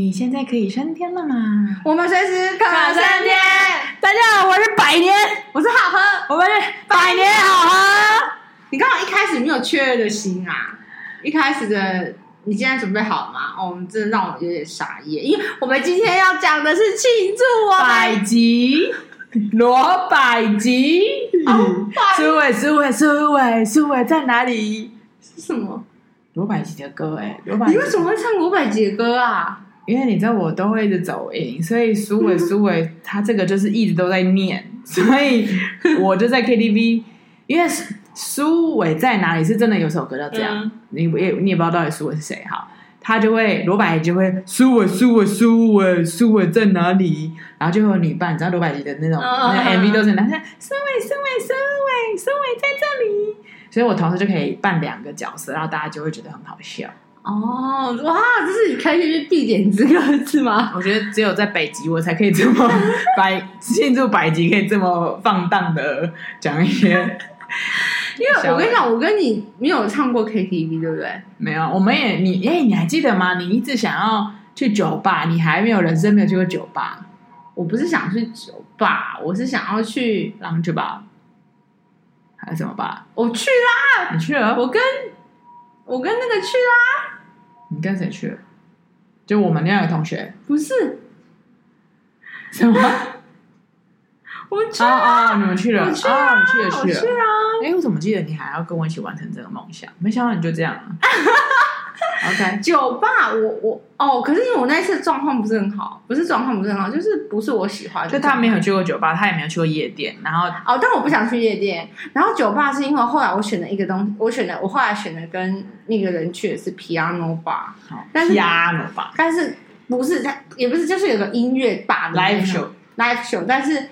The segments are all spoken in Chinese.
你现在可以升天了吗？我们随时可升天。大家好，我是百年，我是好喝，我们是百年好喝。你刚好一开始没有雀跃的心啊！一开始的，你现在准备好了吗？哦，我们真的让我有点傻眼，因为我们今天要讲的是庆祝我百集罗百吉。苏伟，苏伟，苏伟，苏伟在哪里？是什么？罗百吉的歌哎，罗百吉，你为什么会唱罗百吉的歌啊？因为你知道我都会一直走音，所以苏伟苏伟 他这个就是一直都在念，所以 我就在 KTV，因为苏伟在哪里是真的有首歌叫这样，嗯、你也你也不知道到底苏伟是谁哈，他就会罗百吉就会苏伟苏伟苏伟苏伟在哪里，然后就会有女伴，你知道罗百吉的那种、哦、那 MV 都是男生苏伟苏伟苏伟苏伟在这里，所以我同时就可以扮两个角色，然后大家就会觉得很好笑。哦，哇，这是你开学必点之歌是吗？我觉得只有在北极，我才可以这么 百庆祝北极，可以这么放荡的讲一些。因为我跟你讲，我跟你没有唱过 KTV，对不对？没有，我们也你哎，你还记得吗？你一直想要去酒吧，你还没有人生没有去过酒吧。我不是想去酒吧，我是想要去狼酒吧，还是什么吧？我去啦，你去了？我跟我跟那个去啦。你跟谁去了？就我们那两个同学？不是？什么？我啊啊！你们去了？去啊！你去了去了？去啊！哎，我怎么记得你还要跟我一起完成这个梦想？没想到你就这样了。OK，酒吧，我我哦，可是因为我那一次状况不是很好，不是状况不是很好，就是不是我喜欢的。就他没有去过酒吧，他也没有去过夜店，然后哦，但我不想去夜店。然后酒吧是因为后来我选了一个东西，我选的我后来选的跟那个人去的是 Piano Bar，好但是 Piano Bar，但是不是他也不是，就是有个音乐 bar live show live show，但是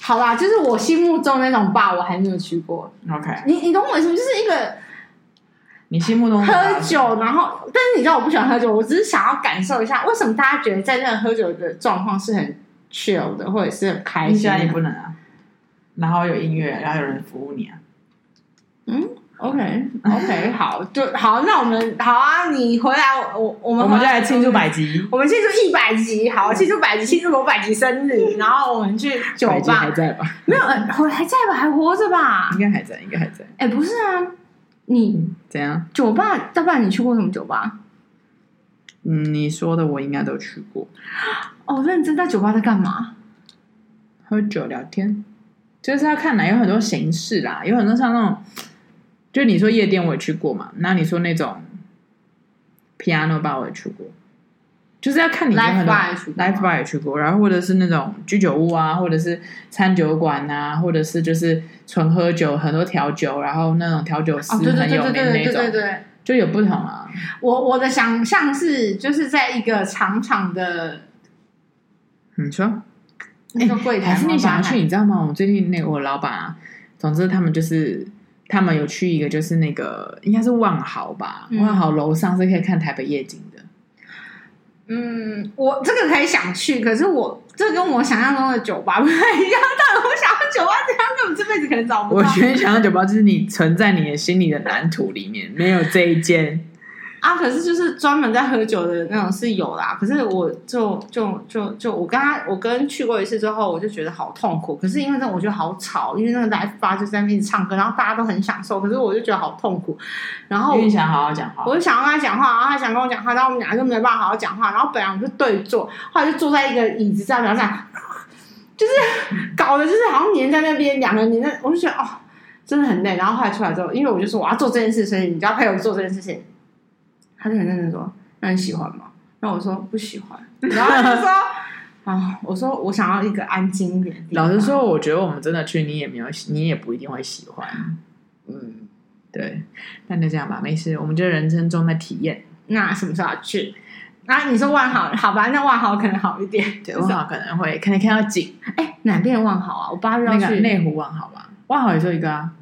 好啦，就是我心目中那种 bar 我还没有去过。OK，你你懂我意思吗？就是一个。你心目中喝酒，然后，但是你知道我不喜欢喝酒，我只是想要感受一下，为什么大家觉得在那个喝酒的状况是很 chill 的，或者是很开心？现在也不能啊。然后有音乐，然后有人服务你啊。嗯，OK OK，好，就好，那我们好啊，你回来，我我们我们就来庆祝百集，我们庆祝一百集，好，庆祝百集，庆祝我百集生日，然后我们去酒吧，还在吧？没有，还还在吧？还活着吧？应该还在，应该还在。哎，不是啊。你怎样？酒吧？要不然你去过什么酒吧？嗯，你说的我应该都去过。哦，认真在酒吧在干嘛？喝酒聊天，就是要看哪有很多形式啦，有很多像那种，就你说夜店我也去过嘛，那你说那种 piano bar 我也去过。就是要看你有很多 live bar 也去过，然后或者是那种居酒屋啊，或者是餐酒馆啊，或者是就是纯喝酒，很多调酒，然后那种调酒师很有名那种，对对对，就有不同啊。我我的想象是，就是在一个长长的，你说那个柜台，还是你想要去？你知道吗？我最近那个我老板啊，总之他们就是他们有去一个，就是那个应该是万豪吧，万豪楼上是可以看台北夜景的。嗯，我这个可以想去，可是我这跟我想象中的酒吧不太一样。但我想要酒吧这样，根本这辈子可能找不到。我觉得想要酒吧就是你存在你的心里的蓝图里面，没有这一间。啊，可是就是专门在喝酒的那种是有啦。可是我就就就就我跟他，我跟去过一次之后，我就觉得好痛苦。可是因为那我觉得好吵，因为那个 live bar 就在那边唱歌，然后大家都很享受。可是我就觉得好痛苦。然后我就想好好讲话，我就想要跟他讲话，然后他想跟我讲话，然后我们俩就没办法好好讲话。然后本来我们就对坐，后来就坐在一个椅子上，然后这样，就是搞的，就是好像黏在那边，两个人黏在，我就觉得哦，真的很累。然后后来出来之后，因为我就说我要做这件事，所以你就要配合做这件事情。他就很认真说：“那你喜欢吗？”然后我说：“不喜欢。”然后他就说：“啊，我说我想要一个安静一点的地方。”老实说，我觉得我们真的去，你也没有，你也不一定会喜欢。嗯，对。那就这样吧，没事。我们就人生中的体验。那什么时候要去？啊，你说万豪，好吧？那万豪可能好一点。对，万豪可能会可能看到景。哎，哪边的万豪啊？我八月要去内湖万豪吧。万豪也就一个啊。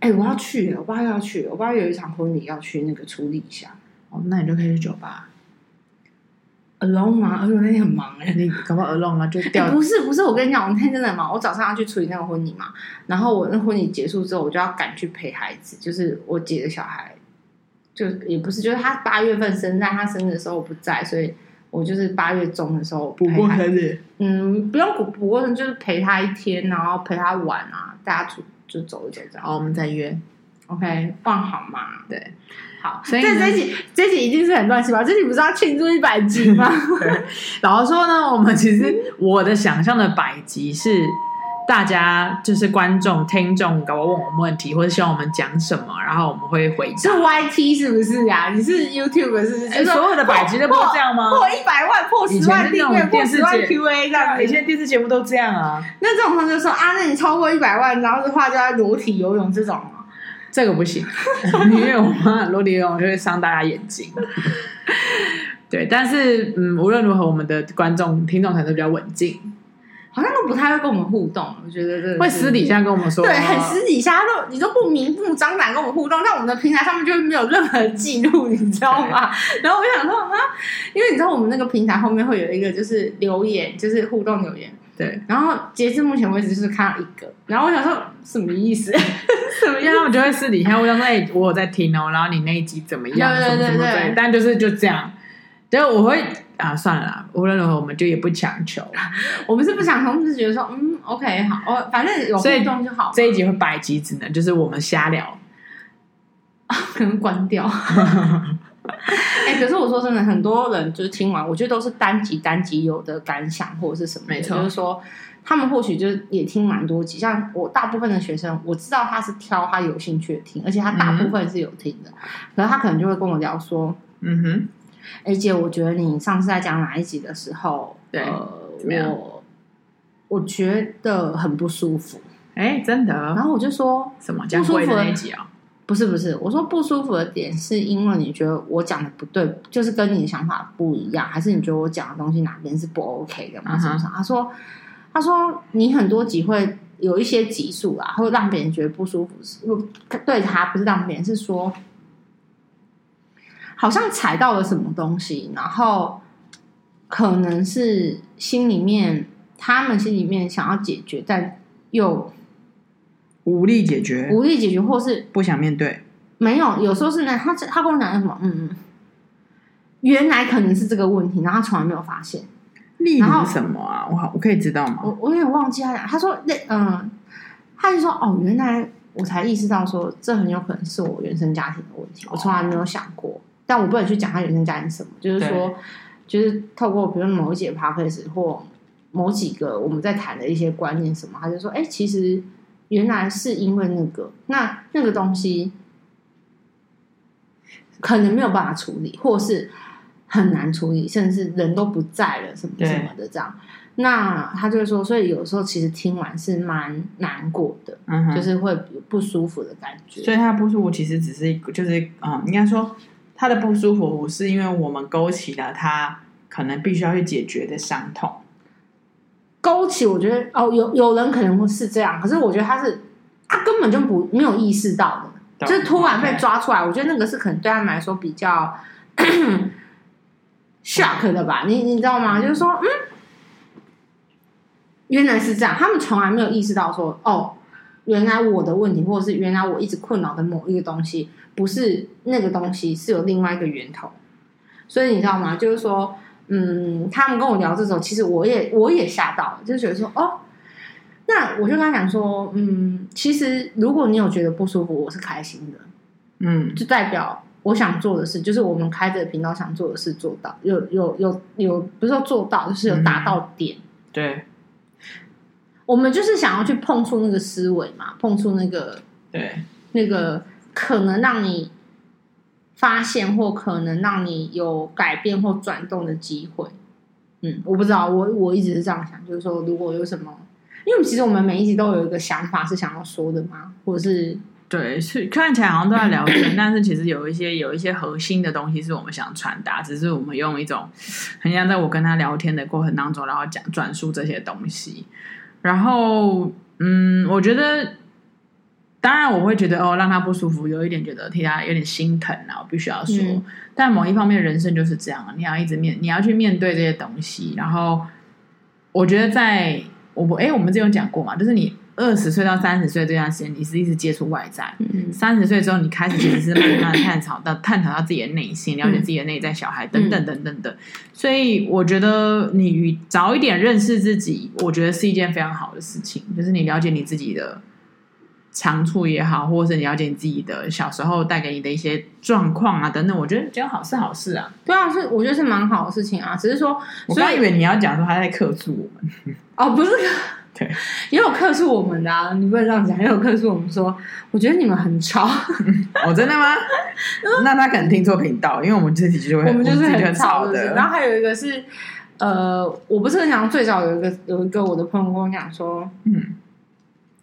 哎，我要去，我八月要去，我八月有一场婚礼要去那个处理一下。哦，那你就可以去酒吧，alone 吗？而且我那天很忙哎，你搞不好 alone 啊，就掉。不是不是，我跟你讲，我那天真的很忙。我早上要去处理那个婚礼嘛，然后我那婚礼结束之后，我就要赶去陪孩子，就是我姐的小孩，就也不是，就是他八月份生，在他生日的时候我不在，所以我就是八月中的时候补过生日，嗯，不用补补过生，就是陪他一天，然后陪他玩啊，大家出就走一走这样。好，我们再约，OK，放好吗？对。好，所以这这集这集一定是很乱七八糟。这集不是要庆祝一百集吗？然后说呢，我们其实我的想象的百集是大家就是观众、听众，搞我问我们问题，或者希望我们讲什么，然后我们会回答。是 YT 是不是呀？你是 YouTube 是不是？就是所有的百集都不是这样吗？破一百万、破十万订阅、破十万 QA 这样。以前电视节目都这样啊。那这种他就说啊，那你超过一百万，然后的话就要裸体游泳这种。这个不行，因为我们裸体游泳就会伤大家眼睛。对，但是嗯，无论如何，我们的观众、听众才都比较稳静，好像都不太会跟我们互动。我觉得这会私底下跟我们说，对，很私底下都你都不明目张胆跟我们互动，在我们的平台上面就没有任何记录，你知道吗？然后我就想说啊，因为你知道我们那个平台后面会有一个就是留言，就是互动留言。对，然后截至目前为止就是看到一个，然后我想说什么意思？什么意思？因为他们就会私底下，我想说，哎，我有在听哦，然后你那一集怎么样？对对对对，对，但就是就这样，就我会啊，算了啦，无论如何，我们就也不强求，我们是不想求，我们是觉得说，嗯，OK，好，我反正有互动就好。这一集会百集只能就是我们瞎聊，可能关掉。哎、欸，可是我说真的，很多人就是听完，我觉得都是单集单集有的感想或者是什么，没错，就是说他们或许就是也听蛮多集。像我大部分的学生，我知道他是挑他有兴趣的听，而且他大部分是有听的。然、嗯、后他可能就会跟我聊说：“嗯哼，哎、欸、姐，我觉得你上次在讲哪一集的时候，对，呃、我我觉得很不舒服。哎、欸，真的。然后我就说什么不舒服的那一集啊？”不是不是，我说不舒服的点是因为你觉得我讲的不对，就是跟你的想法不一样，还是你觉得我讲的东西哪边是不 OK 的吗？是不是？他说，他说你很多集会有一些集数啊，会让别人觉得不舒服，不对他不是让别人是说，好像踩到了什么东西，然后可能是心里面他们心里面想要解决，但又。无力解决，无力解决，或是不想面对。没有，有时候是呢。他他跟我讲什么？嗯嗯，原来可能是这个问题，然后他从来没有发现。例如什么啊？我好，我可以知道吗？我我有点忘记他讲。他说那嗯，他就说哦，原来我才意识到说，这很有可能是我原生家庭的问题。我从来没有想过，但我不能去讲他原生家庭什么，就是说，就是透过比如某一节 podcast 或某几个我们在谈的一些观念什么，他就说，哎，其实。原来是因为那个，那那个东西可能没有办法处理，或是很难处理，甚至人都不在了，什么什么的这样。那他就会说，所以有时候其实听完是蛮难过的，嗯，就是会不舒服的感觉。所以他不舒服其实只是一个，就是啊、嗯，应该说他的不舒服是因为我们勾起了他可能必须要去解决的伤痛。勾起，我觉得哦，有有人可能会是这样，可是我觉得他是他根本就不没有意识到的，就是突然被抓出来。我觉得那个是可能对他们来说比较 shock 的吧，你你知道吗？就是说，嗯，原来是这样，他们从来没有意识到说，哦，原来我的问题，或者是原来我一直困扰的某一个东西，不是那个东西，是有另外一个源头。所以你知道吗？就是说。嗯，他们跟我聊这种，其实我也我也吓到了，就觉得说哦，那我就跟他讲说，嗯，其实如果你有觉得不舒服，我是开心的，嗯，就代表我想做的事，就是我们开这个频道想做的事做到，有有有有，不是说做到，就是有达到点，嗯，对，我们就是想要去碰触那个思维嘛，碰触那个对。那个可能让你。发现或可能让你有改变或转动的机会，嗯，我不知道，我我一直是这样想，就是说，如果有什么，因为其实我们每一集都有一个想法是想要说的嘛，或者是对，是看起来好像都在聊天，但是其实有一些有一些核心的东西是我们想传达，只是我们用一种很像在我跟他聊天的过程当中，然后讲转述这些东西，然后嗯，我觉得。当然，我会觉得哦，让他不舒服，有一点觉得替他有点心疼啊，我必须要说。嗯、但某一方面，人生就是这样，你要一直面，你要去面对这些东西。然后，我觉得在我不哎，我们之前有讲过嘛，就是你二十岁到三十岁这段时间，你是一直接触外在。嗯，三十岁之后，你开始其实是慢慢探讨到 探讨到自己的内心，了解自己的内在小孩等等等等等。所以我觉得你早一点认识自己，我觉得是一件非常好的事情。就是你了解你自己的长处也好，或者是你了解你自己的小时候带给你的一些状况啊等等，我觉得这样好是好事啊。对啊，是我觉得是蛮好的事情啊。只是说，我刚以为你要讲说他在克诉我们哦，不是。对，也有客诉我们的啊，你不能这样讲。也有客诉我们说，我觉得你们很吵。哦，真的吗？那他可能听错频道，因为我们这几集就会，我们就是很吵的。然后还有一个是，呃，我不是很想最早有一个有一个我的朋友跟我讲说，嗯，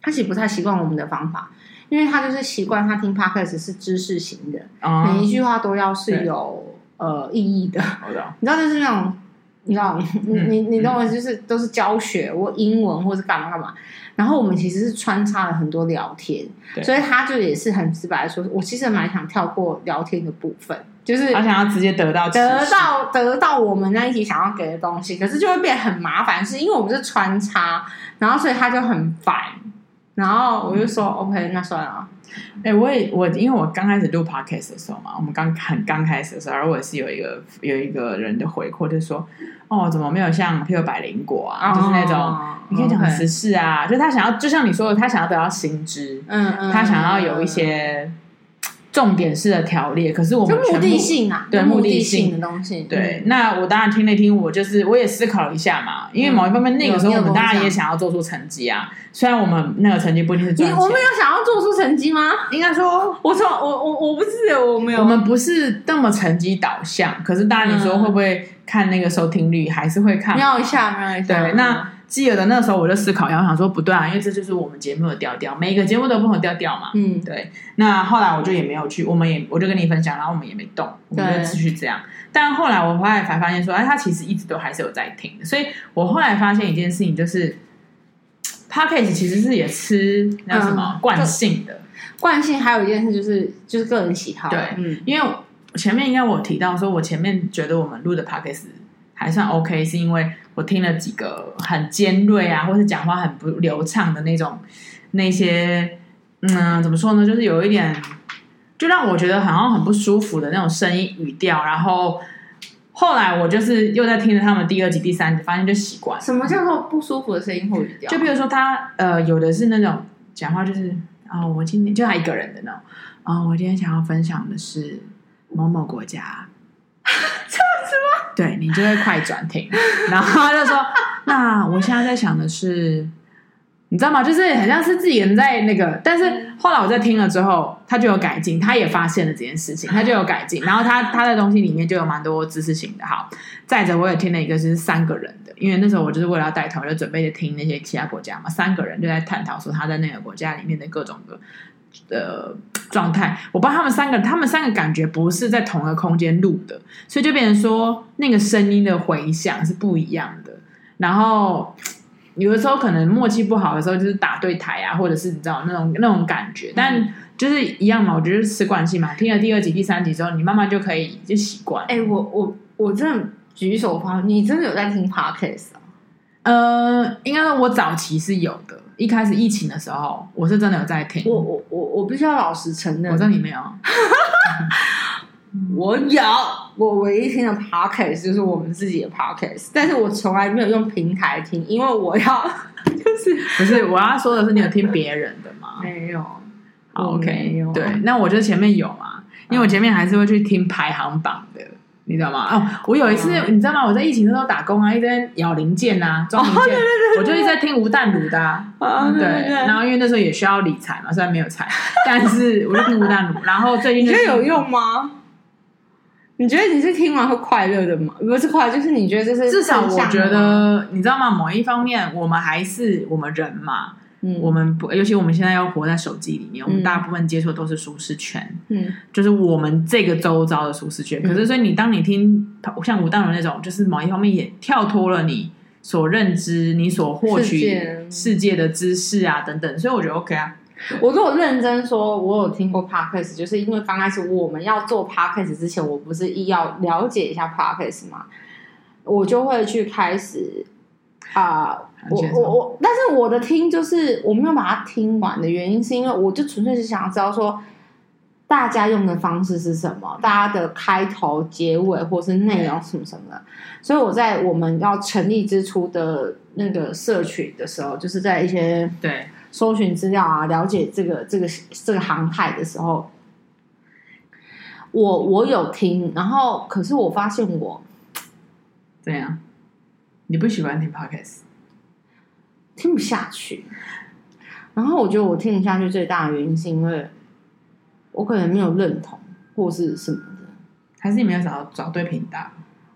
他其实不太习惯我们的方法，因为他就是习惯他听 Podcast 是知识型的，嗯、每一句话都要是有呃意义的。你知道就是那种。你知道，你你你懂我，就是都是教学我英文或是干嘛干嘛，然后我们其实是穿插了很多聊天，所以他就也是很直白的说，我其实蛮想跳过聊天的部分，就是他想要直接得到得到得到我们那一集想要给的东西，可是就会变很麻烦，是因为我们是穿插，然后所以他就很烦，然后我就说、嗯、OK，那算了。哎、欸，我也我因为我刚开始录 podcast 的时候嘛，我们刚很刚开始的时候，而我也是有一个有一个人的回馈，就是说，哦，怎么没有像譬如百灵果啊，哦、就是那种你可以讲很时事啊.就他想要，就像你说的，他想要得到新知，嗯嗯，他想要有一些。重点式的条列，可是我们目的性啊，对目的性的东西。对，那我当然听了听，我就是我也思考了一下嘛，因为某一方面那个时候我们当然也想要做出成绩啊，虽然我们那个成绩不一定是赚钱。我们有想要做出成绩吗？应该说，我说我我我不是我没有，我们不是那么成绩导向，可是当然你说会不会看那个收听率，还是会看，瞄一下，瞄一下。对，那。记得的那时候，我就思考，然后想说不对啊，因为这就是我们节目的调调，每一个节目都不同调调嘛。嗯，对。那后来我就也没有去，我们也我就跟你分享，然后我们也没动，我们就继续这样。但后来我后来才发现说，哎，他其实一直都还是有在听。所以我后来发现一件事情，就是 Podcast 其实是也吃那什么惯性的惯性。还有一件事就是就是个人喜好。对，嗯，因为前面应该我提到说，我前面觉得我们录的 Podcast 还算 OK，是因为。我听了几个很尖锐啊，或是讲话很不流畅的那种，那些嗯，怎么说呢？就是有一点，就让我觉得好像很不舒服的那种声音语调。然后后来我就是又在听着他们第二集、第三集，发现就习惯。什么叫做不舒服的声音或语调？就比如说他呃，有的是那种讲话就是啊、哦，我今天就他一个人的那种啊、哦，我今天想要分享的是某某国家。对，你就会快转停，然后他就说：“那我现在在想的是，你知道吗？就是很像是自己人在那个，但是后来我在听了之后，他就有改进，他也发现了这件事情，他就有改进。然后他他的东西里面就有蛮多知识性的。好，再者我也听了一个是三个人的，因为那时候我就是为了要带头，就准备着听那些其他国家嘛，三个人就在探讨说他在那个国家里面的各种的。”的状态，我不知道他们三个，他们三个感觉不是在同一个空间录的，所以就变成说那个声音的回响是不一样的。然后有的时候可能默契不好的时候，就是打对台啊，或者是你知道那种那种感觉。但就是一样嘛，我觉得是惯性嘛。听了第二集、第三集之后，你慢慢就可以就习惯。哎、欸，我我我真的举手发，你真的有在听 Podcast 啊？呃，应该说我早期是有的。一开始疫情的时候，我是真的有在听。我我我我必须要老实承认，我知道你没有。我有，我唯一听的 podcast 就是我们自己的 podcast，但是我从来没有用平台听，因为我要 就是不是我要说的是，你有听别人的吗？没有。，OK，对，那我就前面有嘛，因为我前面还是会去听排行榜的。你知道吗？哦，我有一次，嗯、你知道吗？我在疫情的时候打工啊，一直在咬零件啊，装零件，哦、对对对，我就一直在听吴淡如的、啊哦对对对。对，然后因为那时候也需要理财嘛，虽然没有财，但是我就听吴淡如。然后最近、就是、你觉得有用吗？你觉得你是听完会快乐的吗？不是快乐，就是你觉得这是至少我觉得，你知道吗？某一方面，我们还是我们人嘛。嗯，我们不，尤其我们现在要活在手机里面，嗯，我们大部分接触都是舒适圈，嗯，就是我们这个周遭的舒适圈，嗯。可是，所以你当你听像吴淡如那种，就是某一方面也跳脱了你所认知、你所获取世界的知识啊等等，所以我觉得 OK 啊。我如果认真说，我有听过 Podcast，就是因为刚开始我们要做 Podcast 之前，我不是一要了解一下 Podcast 吗？我就会去开始。啊，我我我，但是我的听就是我没有把它听完的原因，是因为我就纯粹是想要知道说。大家用的方式是什么？大家的开头、结尾，或是内容什么什么的。所以我在我们要成立之初的那个社群的时候，就是在一些对搜寻资料啊，了解这个这个这个航太的时候，我我有听，然后可是我发现我怎样？你不喜欢听 Podcast？听不下去。然后我觉得我听不下去最大的原因是因为。我可能没有认同，或是什么的，还是你没有找找对频道？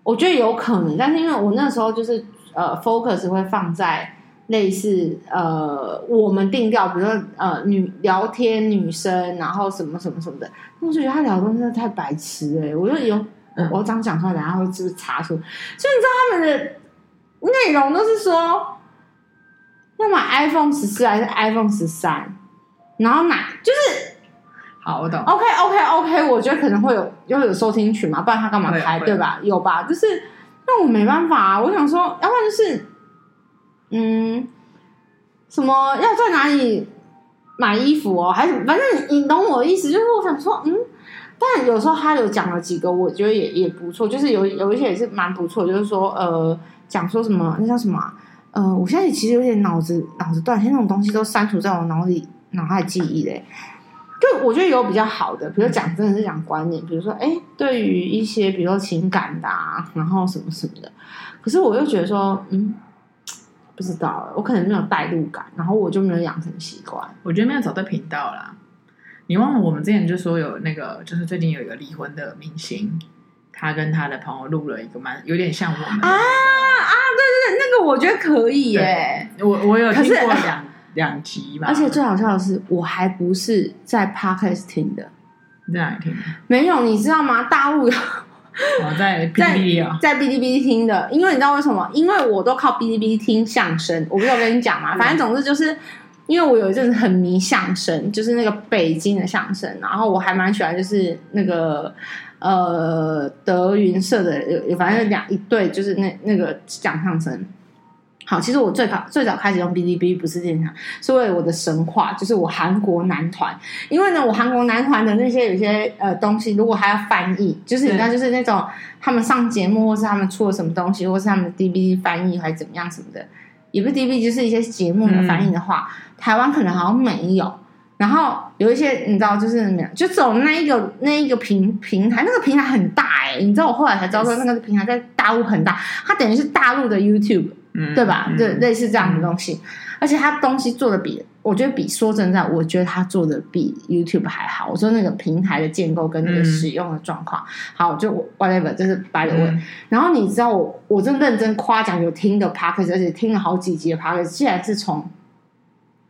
我觉得有可能，但是因为我那时候就是呃，focus 会放在类似呃，我们定调，比如说呃，女聊天女生，然后什么什么什么的，我就觉得他聊的东西真的太白痴哎、欸，我就有，嗯、我这样讲出来，然后就是查出，所以你知道他们的内容都是说要买 iPhone 十四还是 iPhone 十三，然后买就是。好，我懂。OK OK OK，我觉得可能会有，又有收听群嘛，不然他干嘛开，对吧？有吧？就是，那我没办法啊。我想说，要不然就是，嗯，什么要在哪里买衣服哦，还是反正你懂我的意思？就是我想说，嗯，但有时候他有讲了几个，我觉得也也不错，就是有有一些也是蛮不错，就是说，呃，讲说什么那叫什么、啊？呃，我现在其实有点脑子脑子断，现在那种东西都删除在我脑里脑海记忆嘞。就我觉得有比较好的，比如讲真的是讲观念，比如说哎，对于一些比如说情感的啊，然后什么什么的，可是我又觉得说，嗯，不知道，我可能没有代入感，然后我就没有养成习惯。我觉得没有找对频道啦。你忘了我们之前就说有那个，就是最近有一个离婚的明星，他跟他的朋友录了一个蛮有点像我们啊啊，对对对，那个我觉得可以耶。我我有听过两。两集吧，而且最好笑的是，我还不是在 Podcast 听的，你在哪里听的？没有，你知道吗？大陆有，我 在哔哩哔哩啊，在哔哩哔哩听的，因为你知道为什么？因为我都靠哔哩哔哩听相声。我不是有跟你讲嘛，反正总之就是，因为我有一阵子很迷相声，就是那个北京的相声，然后我还蛮喜欢，就是那个呃德云社的，有反正两一对，就是那那个讲相声。好，其实我最早最早开始用哔哩哔哩不是这样，是为我的神话，就是我韩国男团。因为呢，我韩国男团的那些有些呃东西，如果还要翻译，就是你知道，就是那种他们上节目，或是他们出了什么东西，或是他们的 DVD 翻译还是怎么样什么的，也不是 DVD，就是一些节目的翻译的话，嗯、台湾可能好像没有。然后有一些你知道，就是怎么样，就走那一个那一个平平台，那个平台很大哎、欸，你知道我后来才知道说那个平台在大陆很大，它等于是大陆的 YouTube。对吧？对、嗯，类似这样的东西，嗯、而且它东西做的比我觉得比说真在，我觉得它做的比 YouTube 还好。我说那个平台的建构跟那个使用的状况，嗯、好，就 whatever，就是 by the way。嗯、然后你知道我，我真认真夸奖有听的 Podcast，而且听了好几集的 Podcast，竟然是从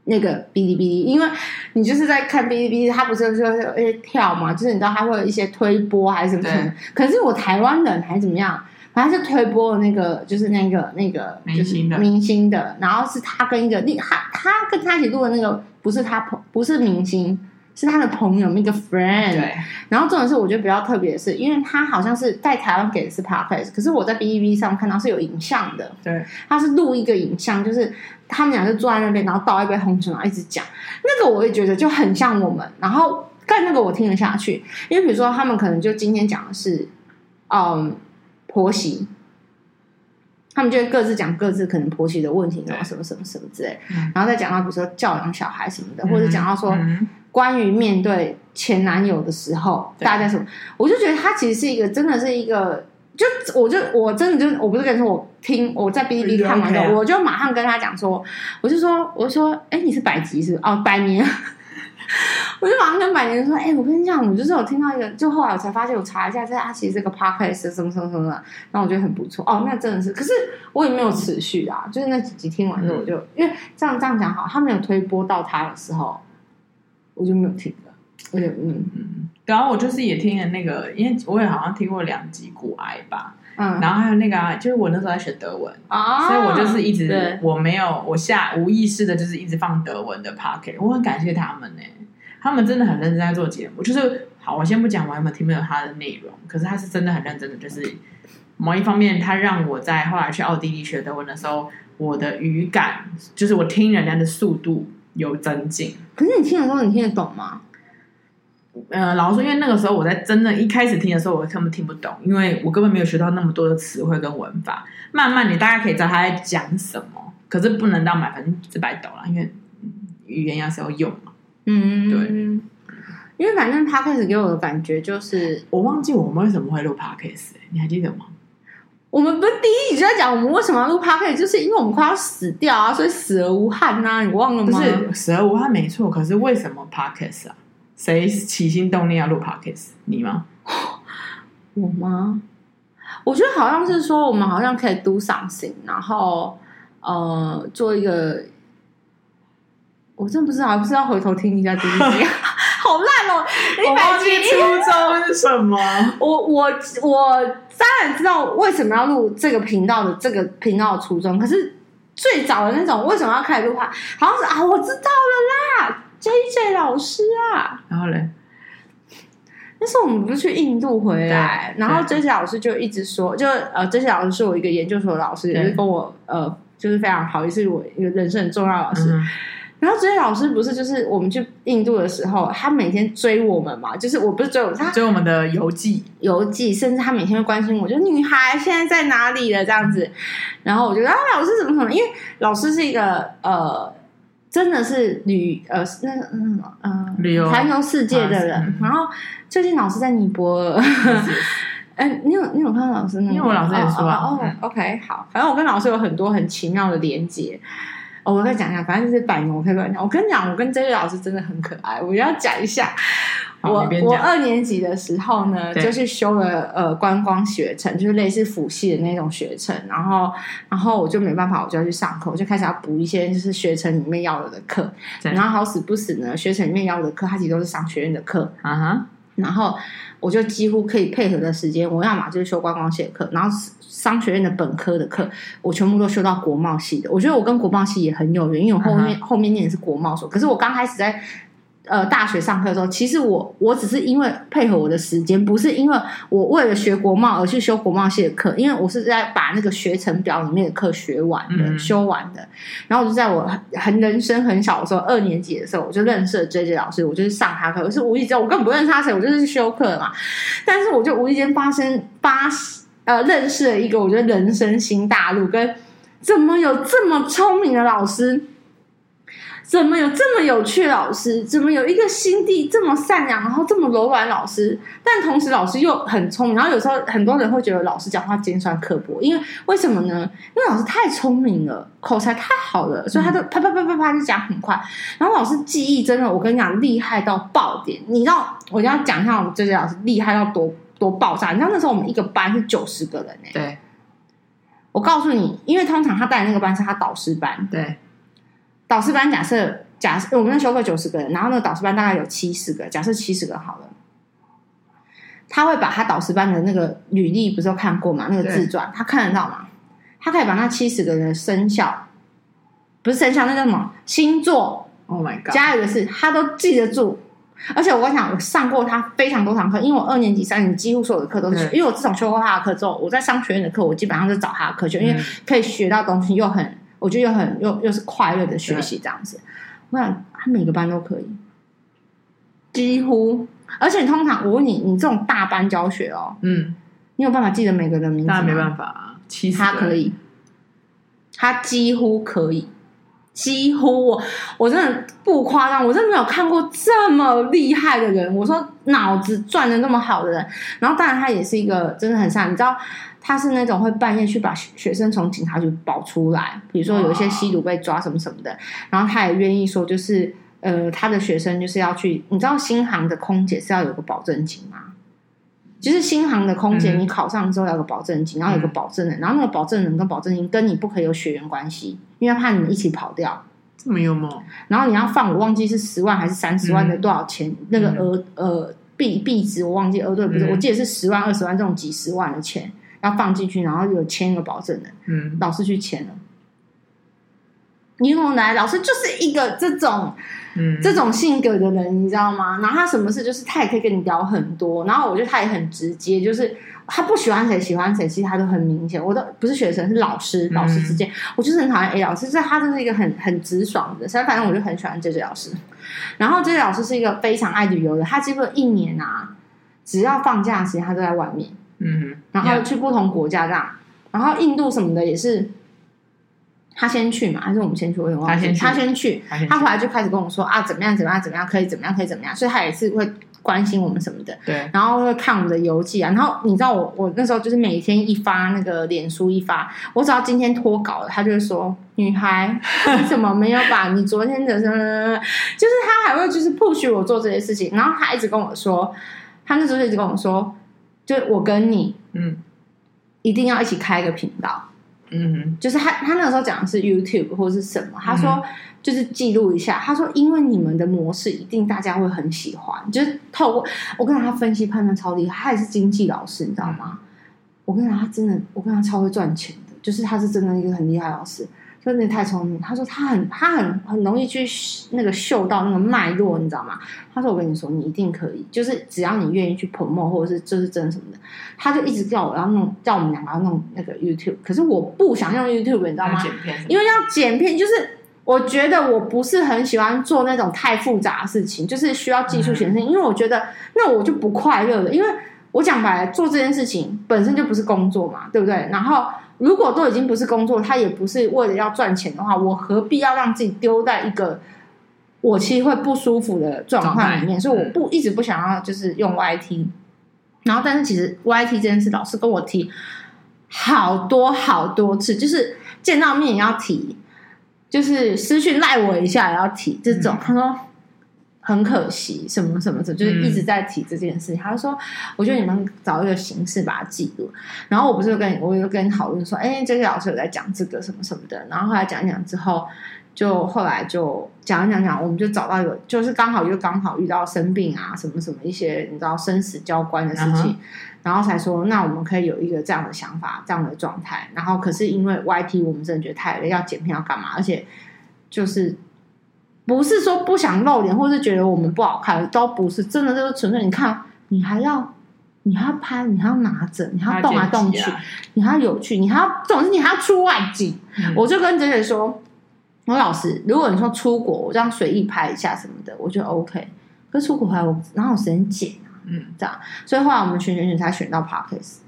那个哔哩哔哩，因为你就是在看哔哩哔哩，他不是说有一些跳嘛，就是你知道他会有一些推播还是什么什么，可是我台湾人还怎么样？反正是推播的那个，就是那个那个明星的明星的，然后是他跟一个另他他跟他一起录的那个，不是他朋不是明星，是他的朋友那个 friend。对。然后重点是，我觉得比较特别的是，因为他好像是在台湾给的是 podcast，可是我在 B B B 上看到是有影像的。对。他是录一个影像，就是他们俩就坐在那边，然后倒一杯红酒，然后一直讲。那个我也觉得就很像我们。然后但那个我听得下去，因为比如说他们可能就今天讲的是，嗯。婆媳，他们就会各自讲各自可能婆媳的问题，然后什么什么什么之类，然后再讲到比如说教养小孩什么的，嗯、或者讲到说关于面对前男友的时候，嗯、大家什么，我就觉得他其实是一个真的是一个，就我就我真的就我不是跟你说我听我在哔哩哔哩看完的，我就马上跟他讲说，我就说我就说，哎，你是百吉是不是？哦，百年。我就马上跟百年说：“哎、欸，我跟你讲，我就是有听到一个，就后来我才发现，我查一下，这阿其实这个 podcast 什么什么什么的，然后我觉得很不错。哦，那真的是，可是我也没有持续啊，就是那几集听完之后，我就、嗯、因为这样这样讲好，他没有推播到他的时候，我就没有听了，我就嗯。嗯，然后我就是也听了那个，因为我也好像听过两集古癌吧，嗯，然后还有那个、啊，就是我那时候在学德文啊，所以我就是一直我没有我下无意识的，就是一直放德文的 podcast，我很感谢他们呢、欸。他们真的很认真在做节目，就是好，我先不讲我有没有听没有他的内容，可是他是真的很认真的，就是某一方面，他让我在后来去奥地利学德文的时候，我的语感就是我听人家的速度有增进。可是你听的时候，你听得懂吗？呃，老实说，因为那个时候我在真的一开始听的时候，我根本听不懂，因为我根本没有学到那么多的词汇跟文法。慢慢你大概可以知道他在讲什么，可是不能到百分之百懂了，因为语言要是要用嘛。嗯，对，因为反正 Podcast 给我的感觉就是，我忘记我们为什么会录 Podcast，你还记得吗？我们不是第一集就在讲我们为什么要录 Podcast，就是因为我们快要死掉啊，所以死而无憾呐、啊，你忘了吗？不是死而无憾没错，可是为什么 Podcast 啊？谁起心动念要录 Podcast？你吗？我吗？我觉得好像是说我们好像可以 do something，然后呃做一个。我真不知道，不是要回头听一下第一集，好烂哦！我忘记初衷是什么。我我我当然知道为什么要录这个频道的这个频道的初衷，可是最早的那种为什么要开始录话，好像是啊，我知道了啦，J J 老师啊。然后嘞，那时候我们不是去印度回来，然后 J J 老师就一直说，就呃，J J 老师是我一个研究所的老师，也是跟我呃，就是非常好，也是我一个人生很重要的老师。嗯然后这些老师不是就是我们去印度的时候，他每天追我们嘛，就是我不是追我，他追我们的游记，游记，甚至他每天会关心我，就女孩现在在哪里了这样子。然后我觉得啊，老师怎么怎么，因为老师是一个呃，真的是旅呃那个嗯呃旅游环游世界的人。啊、然后最近老师在尼泊尔，哎，你有你有看到老师那个？因为我老师也说哦，哦，哦，OK，好，反正我跟老师有很多很奇妙的连接。哦、我再讲一下，反正就是百年，我可以跟你讲。我跟你讲，我跟这位老师真的很可爱。我要讲一下，我我二年级的时候呢，就是修了呃观光学程，就是类似辅系的那种学程。然后，然后我就没办法，我就要去上课，我就开始要补一些就是学程里面要有的课。然后好死不死呢，学程里面要有的课，它其实都是商学院的课。啊哈，然后。我就几乎可以配合的时间，我要么就是修观光系的课，然后商学院的本科的课，我全部都修到国贸系的。我觉得我跟国贸系也很有缘，因为我后面、uh -huh. 后面念的是国贸所，可是我刚开始在。呃，大学上课的时候，其实我我只是因为配合我的时间，不是因为我为了学国贸而去修国贸系的课，因为我是在把那个学程表里面的课学完的、嗯、修完的。然后我就在我很人生很小的时候，二年级的时候，我就认识了 J J 老师，我就是上他课。我是无意间，我根本不认识他谁，我就是去修课嘛。但是我就无意间发生发呃认识了一个我觉得人生新大陆，跟怎么有这么聪明的老师。怎么有这么有趣的老师？怎么有一个心地这么善良，然后这么柔软老师？但同时老师又很聪明。然后有时候很多人会觉得老师讲话尖酸刻薄，因为为什么呢？因为老师太聪明了，口才太好了，所以他就啪啪啪啪啪就讲很快。然后老师记忆真的，我跟你讲，厉害到爆点。你知道，我要讲一下我们这些老师厉害到多多爆炸。你知道那时候我们一个班是九十个人呢、欸。对。我告诉你，因为通常他带的那个班是他导师班。对。导师班假设假设我们那修课九十个人，然后那个导师班大概有七十个，假设七十个好了，他会把他导师班的那个履历不是都看过吗？那个自传他看得到吗？他可以把那七十个人的生肖，不是生肖，那叫什么星座？Oh my god！加一个是他都记得住，而且我想，我上过他非常多堂课，因为我二年级、三年级几乎所有的课都是，因为我自从修过他的课之后，我在商学院的课我基本上是找他的课学，因为可以学到东西又很。我觉得又很又又是快乐的学习这样子，我想他每个班都可以，几乎，而且通常我问你，你这种大班教学哦，嗯，你有办法记得每个人名字没办法啊，其实他可以，他几乎可以，几乎我我真的不夸张，我真的没有看过这么厉害的人。我说脑子转的那么好的人，然后当然他也是一个真的很善，你知道。他是那种会半夜去把学生从警察局保出来，比如说有一些吸毒被抓什么什么的，然后他也愿意说，就是呃，他的学生就是要去，你知道新航的空姐是要有个保证金吗？就是新航的空姐，你考上之后要有个保证金，然后有个保证人，然后那个保证人跟保证金跟你不可以有血缘关系，因为怕你们一起跑掉。这么幽默。然后你要放，我忘记是十万还是三十万的多少钱？嗯、那个额呃币币值我忘记，呃对不是、嗯，我记得是十万二十万这种几十万的钱。要放进去，然后有签一个保证人，嗯，老师去签了。你后来老师就是一个这种嗯，这种性格的人，你知道吗？然后他什么事就是他也可以跟你聊很多，然后我觉得他也很直接，就是他不喜欢谁喜欢谁，其实他都很明显。我都不是学生，是老师，老师之间，嗯、我就是很讨厌 A 老师，这他就是一个很很直爽的，所以反正我就很喜欢 JJ 老师。然后 JJ 老师是一个非常爱旅游的，他几乎一年啊，只要放假的时间，他都在外面，嗯，然后去不同国家这样，然后印度什么的也是。他先去嘛，还是我们先去？我有点忘记。他先去，他先去，他回来就开始跟我说啊，怎么样，怎么样，怎么样，可以怎么样，可以怎么样。所以他也是会关心我们什么的。对。然后会看我们的游记啊。然后你知道我，我那时候就是每天一发那个脸书一发，我只要今天脱稿了，他就会说：“女孩，你怎么没有把你昨天的什么？”就是他还会就是 push 我做这些事情。然后他一直跟我说，他那时候就一直跟我说，就我跟你，嗯，一定要一起开一个频道。嗯，就是他，他那个时候讲的是 YouTube 或是什么？他说就是记录一下。他说，因为你们的模式一定大家会很喜欢，就是透过我跟他分析判断超厉害，他也是经济老师，你知道吗？我跟他，他真的，我跟他超会赚钱的，就是他是真的一个很厉害的老师。真的太聪明，他说他很他很很容易去那个嗅到那个脉络，你知道吗？他说我跟你说，你一定可以，就是只要你愿意去 promote 或者是就是真什么的，他就一直叫我要弄，叫我们两个要弄那个 YouTube，可是我不想用 YouTube，你知道吗？因为要剪片，就是我觉得我不是很喜欢做那种太复杂的事情，就是需要技术显示，嗯、因为我觉得那我就不快乐了，因为我讲白了，做这件事情本身就不是工作嘛，对不对？然后。如果都已经不是工作，他也不是为了要赚钱的话，我何必要让自己丢在一个我其实会不舒服的状况里面？所以我不一直不想要就是用 YT。然后，但是其实 YT 这件事，老师跟我提好多好多次，就是见到面也要提，就是私讯赖我一下也要提这种。他说。很可惜，什么什么的，就是一直在提这件事情。嗯、他就说：“我觉得你们找一个形式把它记录。”然后我不是跟我有跟你讨论说：“哎，这个老师有在讲这个什么什么的。”然后后来讲一讲之后，就后来就讲一讲讲，我们就找到一个，就是刚好又刚好遇到生病啊，什么什么一些你知道生死交关的事情，嗯、然后才说那我们可以有一个这样的想法，这样的状态。然后可是因为 YT，我们真的觉得太累，要剪片要干嘛，而且就是。不是说不想露脸，或是觉得我们不好看，都不是，真的就是纯粹。你看，你还要，你还要拍，你还要拿着，你还要动来动去，你还要有趣，你还要，总之你还要出外景。嗯、我就跟 JJ 说，我老师，如果你说出国，我这样随意拍一下什么的，我觉得 OK。可是出国回来，我哪有时间剪啊？嗯，这样。所以后来我们选选选才选到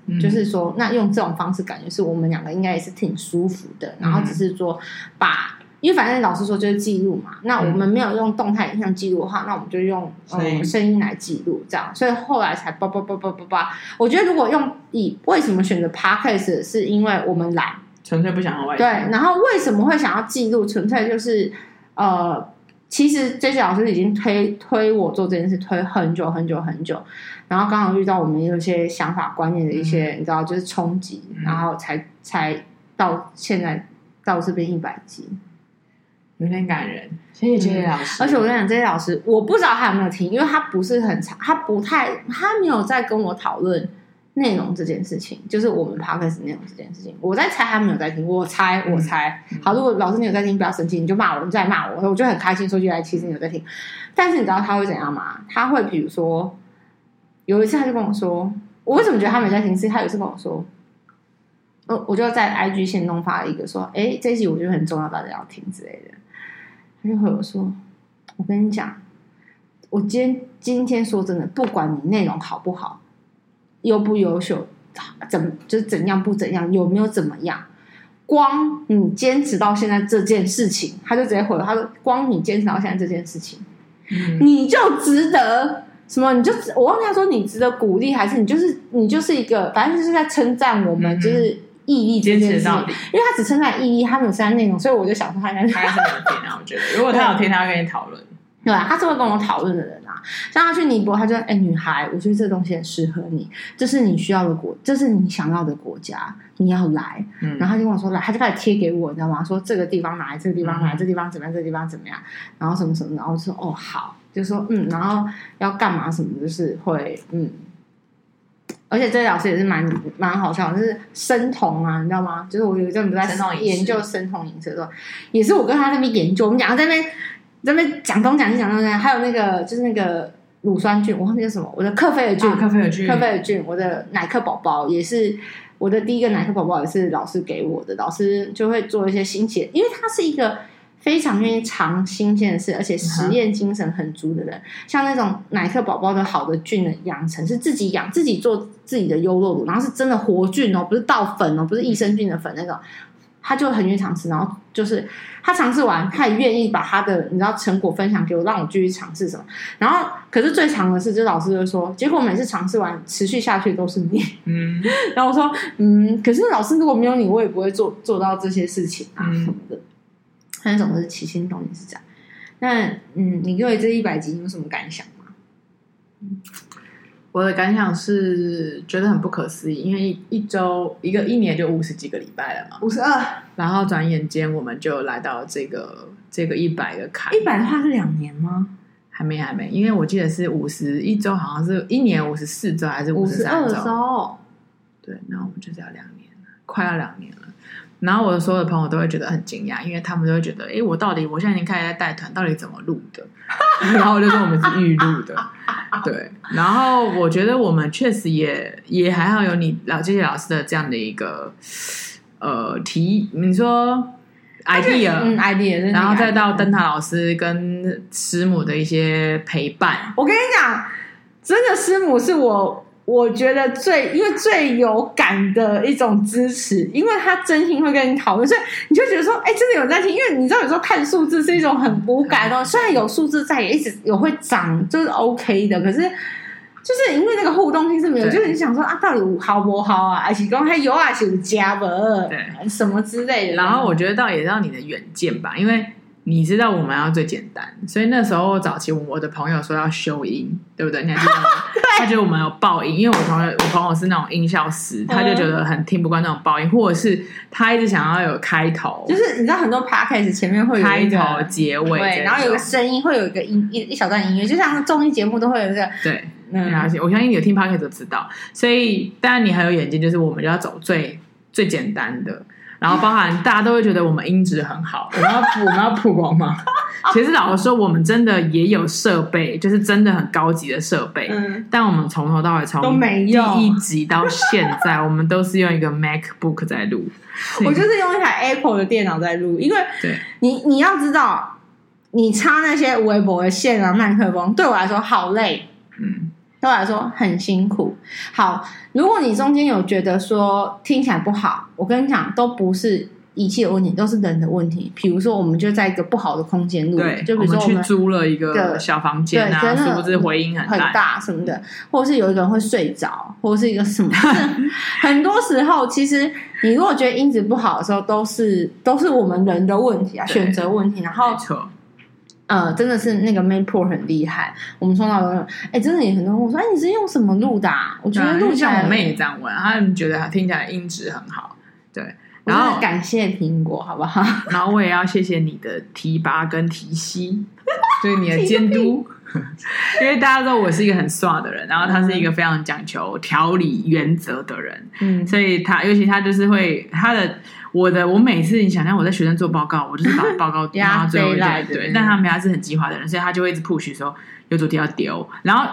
嗯、就是说，那用这种方式，感觉是我们两个应该也是挺舒服的。然后只是说把。因为反正老师说就是记录嘛，那我们没有用动态影像记录的话，嗯、那我们就用嗯声音来记录，这样，所以后来才叭叭叭叭叭叭。我觉得如果用以为什么选择 Podcast，是因为我们懒，纯粹不想要外。对，然后为什么会想要记录？纯粹就是呃，其实 JJ 老师已经推推我做这件事推很久很久很久，然后刚好遇到我们有一些想法观念的一些，嗯、你知道，就是冲击，然后才才到现在到这边一百集。有点感人，谢谢这些老师。而且我跟你讲，这些老师，我不知道他有没有听，因为他不是很长，他不太，他没有在跟我讨论内容这件事情，就是我们 podcast 内容这件事情。我在猜他没有在听，我猜，我猜。嗯、好，如果老师你有在听，不要生气，你就骂我，你再骂我，我就很开心。说句来，其实你有在听。但是你知道他会怎样吗？他会比如说，有一次他就跟我说，我为什么觉得他没在听？是他有一次跟我说。我我就在 IG 线动发了一个说，哎、欸，这一集我觉得很重要，大家要听之类的。他就和我说：“我跟你讲，我今天今天说真的，不管你内容好不好，优不优秀，怎就是怎样不怎样，有没有怎么样，光你坚持到现在这件事情，他就直接回了，他说：光你坚持到现在这件事情，嗯、你就值得什么？你就我忘记他说你值得鼓励，还是你就是你就是一个，反正就是在称赞我们，就是。嗯”毅力坚持到底，因为他只称赞毅力，他没有称赞内容，所以我就想说他应该是，他应该是没有听啊。我觉得如果他有听，他会跟你讨论。对啊，他是会跟我讨论的人啊。像他去尼泊，他就说：“哎、欸，女孩，我觉得这东西很适合你，这是你需要的国，这是你想要的国家，你要来。嗯”然后他就跟我说：“来。”他就开始贴给我，你知道吗？说这个地方来，这个地方来，嗯、这个地方怎么样？这个地方怎么样？然后什么什么，然后说：“哦，好。”就说：“嗯。”然后要干嘛什么，就是会嗯。而且这位老师也是蛮蛮好笑，就是生酮啊，你知道吗？就是我有一阵不在研究生酮饮食的时候，也是我跟他在那边研究，我们两个在那边那边讲东讲西讲东讲西，还有那个就是那个乳酸菌，我忘记叫什么，我的克菲尔菌，啊、克菲尔菌，克菲尔菌，我的奶克宝宝也是。我的第一个奶克宝宝也是老师给我的，老师就会做一些新奇的，因为它是一个非常愿意尝新鲜的事，而且实验精神很足的人。嗯、像那种奶克宝宝的好的菌的养成，是自己养自己做自己的优酪乳，然后是真的活菌哦，不是倒粉哦，不是益生菌的粉那种。他就很愿意尝试，然后就是他尝试完，他也愿意把他的你知道成果分享给我，让我继续尝试什么。然后，可是最长的是，就是老师就说，结果每次尝试完，持续下去都是你。嗯，然后我说，嗯，可是老师如果没有你，我也不会做做到这些事情啊什么的。那种是起心动念是这样。那嗯，你对这一百集有什么感想吗？嗯我的感想是觉得很不可思议，因为一一周一个一年就五十几个礼拜了嘛，五十二，然后转眼间我们就来到这个这个一百的坎。一百的话是两年吗？还没还没，因为我记得是五十一周，好像是一年五十四周还是五十二周？对，那我们就是要两年了，快要两年了。然后我的所有的朋友都会觉得很惊讶，因为他们都会觉得，哎，我到底我现在已经开始在带团，到底怎么录的？然后我就说我们是预录的，对。然后我觉得我们确实也也还好，有你老谢谢老师的这样的一个呃提，你说 idea，嗯，idea，然后再到灯塔老师跟师母的一些陪伴。我跟你讲，真的师母是我。我觉得最因为最有感的一种支持，因为他真心会跟你讨论，所以你就觉得说，哎，真的有在听。因为你知道，有时候看数字是一种很无感的，虽然有数字在，也一直有会涨，就是 OK 的。可是就是因为那个互动性是没有，就是你想说啊，到底好不好啊？还是讲还有啊，是加不？对，什么之类的。然后我觉得倒也让你的远见吧，因为你知道我们要最简单，所以那时候早期我的朋友说要修音，对不对？你还记得吗？他觉得我们有爆音，因为我朋友我朋友是那种音效师，他就觉得很听不惯那种爆音，或者是他一直想要有开头，就是你知道很多 podcast 前面会有开头、结尾，对，然后有个声音，会有一个音一一小段音乐，就像综艺节目都会有一个对，嗯，我相信有听 podcast 都知道，所以当然你很有眼睛，就是我们就要走最最简单的。然后包含大家都会觉得我们音质很好，我们要我们要曝光吗？其实老实说，我们真的也有设备，就是真的很高级的设备。嗯，但我们从头到尾从第一集到现在，我们都是用一个 MacBook 在录。我就是用一台 Apple 的电脑在录，因为对你你要知道，你插那些微博的线啊，麦克风对我来说好累。嗯。对我来说很辛苦。好，如果你中间有觉得说听起来不好，我跟你讲，都不是仪器的问题，都是人的问题。比如说，我们就在一个不好的空间录，对，就比如说我们，租了一个小房间啊，是不是回音很大，很大什么的，或者是有一个人会睡着，或者是一个什么？很多时候，其实你如果觉得音质不好的时候，都是都是我们人的问题啊，选择问题，然后。呃，真的是那个 MacBook 很厉害。我们从小，哎，真的也很多人问我说，哎，你是用什么录的？啊？我觉得录像我妹也这样问，她觉得听起来音质很好。对，然后感谢苹果，好不好？然后我也要谢谢你的提拔跟提携，对你的监督。因为大家知道我是一个很帅的人，然后他是一个非常讲求条理原则的人，嗯，所以他尤其他就是会他的。我的我每次你想象我在学生做报告，我就是把报告压到最后一点，对。但他们家是很计划的人，所以他就会一直 push 说有主题要丢。然后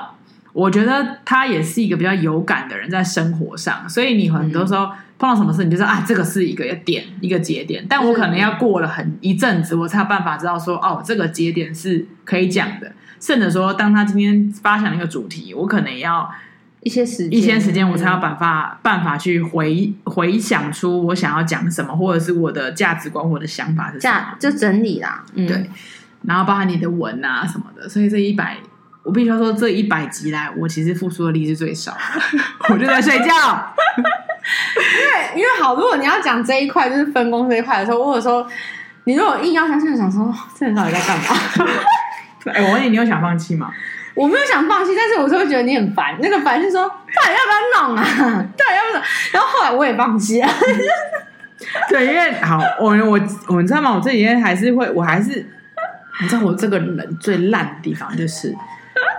我觉得他也是一个比较有感的人，在生活上，所以你很多时候碰到什么事，你就说啊，这个是一个点，一个节点。但我可能要过了很一阵子，我才有办法知道说哦，这个节点是可以讲的。甚至说，当他今天发想一个主题，我可能要。一些时间，一些时间，我才有办法办法去回回想出我想要讲什么，或者是我的价值观，我的想法是什么，就整理啦。嗯、对，然后包含你的文啊什么的，所以这一百，我必须要说，这一百集来，我其实付出的力是最少的，我就在睡觉。因为因为好，如果你要讲这一块，就是分工这一块的时候，或者说你如果硬要相信想说，这人到底在干嘛？哎，我问你，你有想放弃吗？我没有想放弃，但是我就会觉得你很烦。那个烦是说，到底要不要弄啊？到底要不要？然后后来我也放弃了。对，因为好，我我我你知道吗？我这几天还是会，我还是你知道，我这个人最烂的地方就是，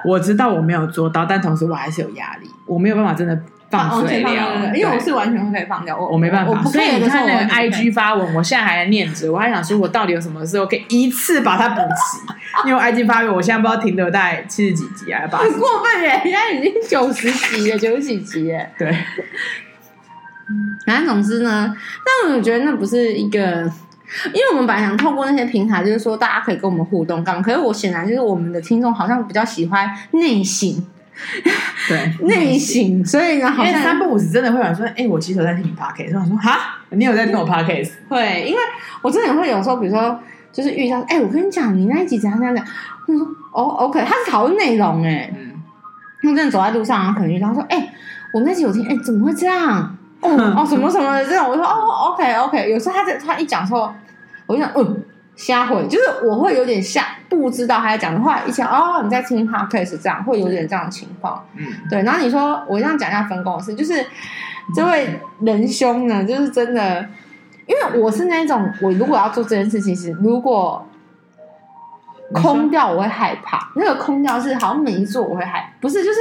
我知道我没有做到，但同时我还是有压力，我没有办法真的。放水流，因为我是完全可以放掉，我我没办法。所以你看那个 IG 发文，我现在还在念着，我还想说，我到底有什么时候可以一次把它补齐？因为 IG 发文，我现在不知道停留大概七十几集啊，八十。很过分耶，现在已经九十集了，九十几集耶。对。反正总之呢，但我觉得那不是一个，因为我们本来想透过那些平台，就是说大家可以跟我们互动，刚可是我显然就是我们的听众好像比较喜欢内省。对，内省，所以呢，好像三不五时真的会有人说：“哎、欸，我其实有在听你 podcast。”我说：“哈，你有在听我 podcast？” 会，因为我真的会有时候，比如说，就是遇到，哎、欸，我跟你讲，你那一集怎样怎样讲，我说：“哦，OK。”他是讨论内容，哎，嗯，因为真的走在路上，然后可能遇到说：“哎、欸，我那集有听，哎、欸，怎么会这样？哦哦，什么什么的这种。”我说：“哦，OK，OK。”有时候他在他一讲说，我就想，嗯。瞎混，就是我会有点吓不知道他在讲的话，以前哦，你在听 podcast 这样，会有点这样的情况，嗯，对。然后你说我这样讲一下分公司，就是这位仁兄呢，就是真的，因为我是那种，我如果要做这件事，其实如果空掉我会害怕，那个空掉是好像没做我会害，不是就是。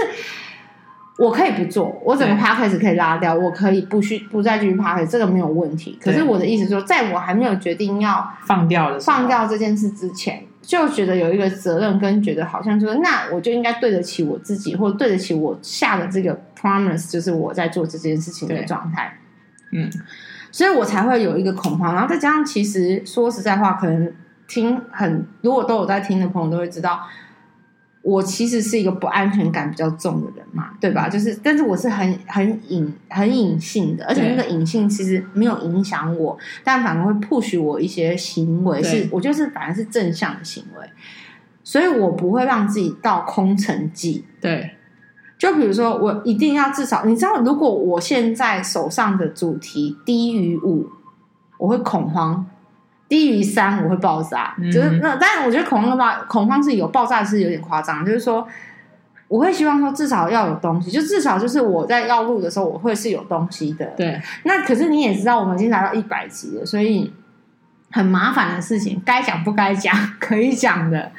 我可以不做，我整个 podcast 可以拉掉，我可以不需不再继续 podcast，这个没有问题。可是我的意思说，在我还没有决定要放掉的放掉这件事之前，就觉得有一个责任，跟觉得好像说，那我就应该对得起我自己，或者对得起我下的这个 promise，就是我在做这件事情的状态。嗯，所以我才会有一个恐慌，然后再加上，其实说实在话，可能听很如果都有在听的朋友都会知道。我其实是一个不安全感比较重的人嘛，对吧？就是，但是我是很很隐很隐性的，而且那个隐性其实没有影响我，但反而会 push 我一些行为，是我就是反而是正向的行为，所以我不会让自己到空城计。对，就比如说，我一定要至少，你知道，如果我现在手上的主题低于五，我会恐慌。低于三我会爆炸，嗯、就是那，但是我觉得恐慌的话，恐慌是有爆炸是有点夸张，就是说我会希望说至少要有东西，就至少就是我在要录的时候我会是有东西的。对，那可是你也知道，我们已经来到一百集了，所以很麻烦的事情，该讲不该讲，可以讲的